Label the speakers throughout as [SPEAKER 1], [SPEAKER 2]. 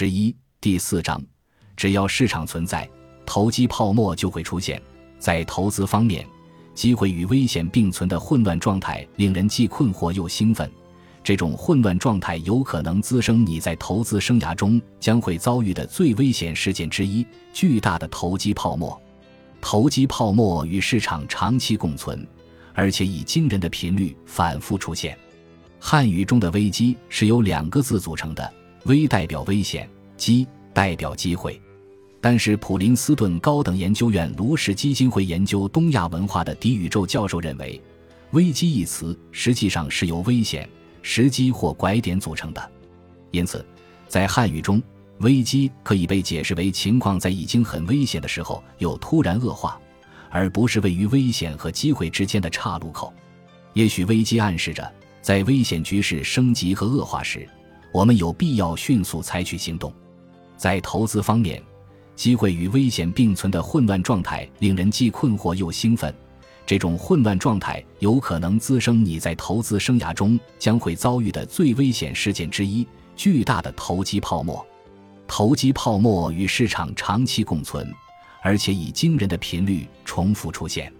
[SPEAKER 1] 十一第四章，只要市场存在，投机泡沫就会出现。在投资方面，机会与危险并存的混乱状态令人既困惑又兴奋。这种混乱状态有可能滋生你在投资生涯中将会遭遇的最危险事件之一——巨大的投机泡沫。投机泡沫与市场长期共存，而且以惊人的频率反复出现。汉语中的危机是由两个字组成的，危代表危险，机代表机会。但是普林斯顿高等研究院卢氏基金会研究东亚文化的狄宇宙教授认为，危机一词实际上是由危险、时机或拐点组成的。因此，在汉语中，危机可以被解释为情况在已经很危险的时候又突然恶化，而不是位于危险和机会之间的岔路口。也许危机暗示着。在危险局势升级和恶化时，我们有必要迅速采取行动。在投资方面，机会与危险并存的混乱状态令人既困惑又兴奋。这种混乱状态有可能滋生你在投资生涯中将会遭遇的最危险事件之一——巨大的投机泡沫。投机泡沫与市场长期共存，而且以惊人的频率重复出现，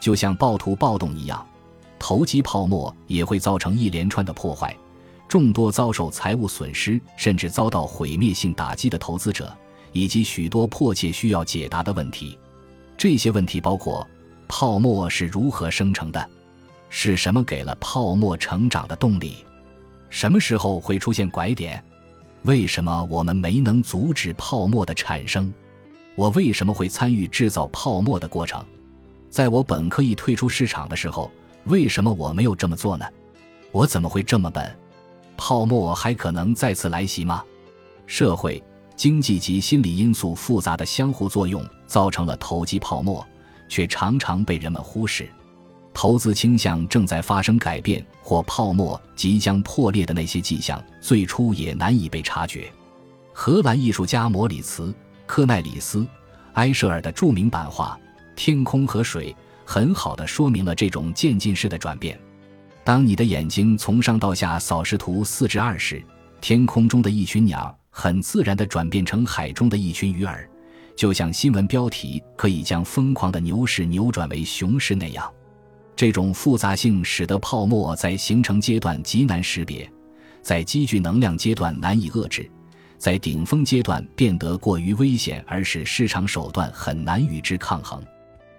[SPEAKER 1] 就像暴徒暴动一样。投机泡沫也会造成一连串的破坏，众多遭受财务损失甚至遭到毁灭性打击的投资者，以及许多迫切需要解答的问题。这些问题包括：泡沫是如何生成的？是什么给了泡沫成长的动力？什么时候会出现拐点？为什么我们没能阻止泡沫的产生？我为什么会参与制造泡沫的过程？在我本可以退出市场的时候。为什么我没有这么做呢？我怎么会这么笨？泡沫还可能再次来袭吗？社会、经济及心理因素复杂的相互作用造成了投机泡沫，却常常被人们忽视。投资倾向正在发生改变，或泡沫即将破裂的那些迹象，最初也难以被察觉。荷兰艺术家摩里茨·科奈里斯·埃舍尔的著名版画《天空和水》。很好的说明了这种渐进式的转变。当你的眼睛从上到下扫视图四至二时，天空中的一群鸟很自然地转变成海中的一群鱼儿，就像新闻标题可以将疯狂的牛市扭转为熊市那样。这种复杂性使得泡沫在形成阶段极难识别，在积聚能量阶段难以遏制，在顶峰阶段变得过于危险，而使市场手段很难与之抗衡。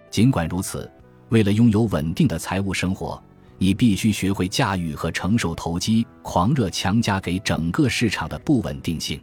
[SPEAKER 1] 尽管如此，为了拥有稳定的财务生活，你必须学会驾驭和承受投机狂热强加给整个市场的不稳定性。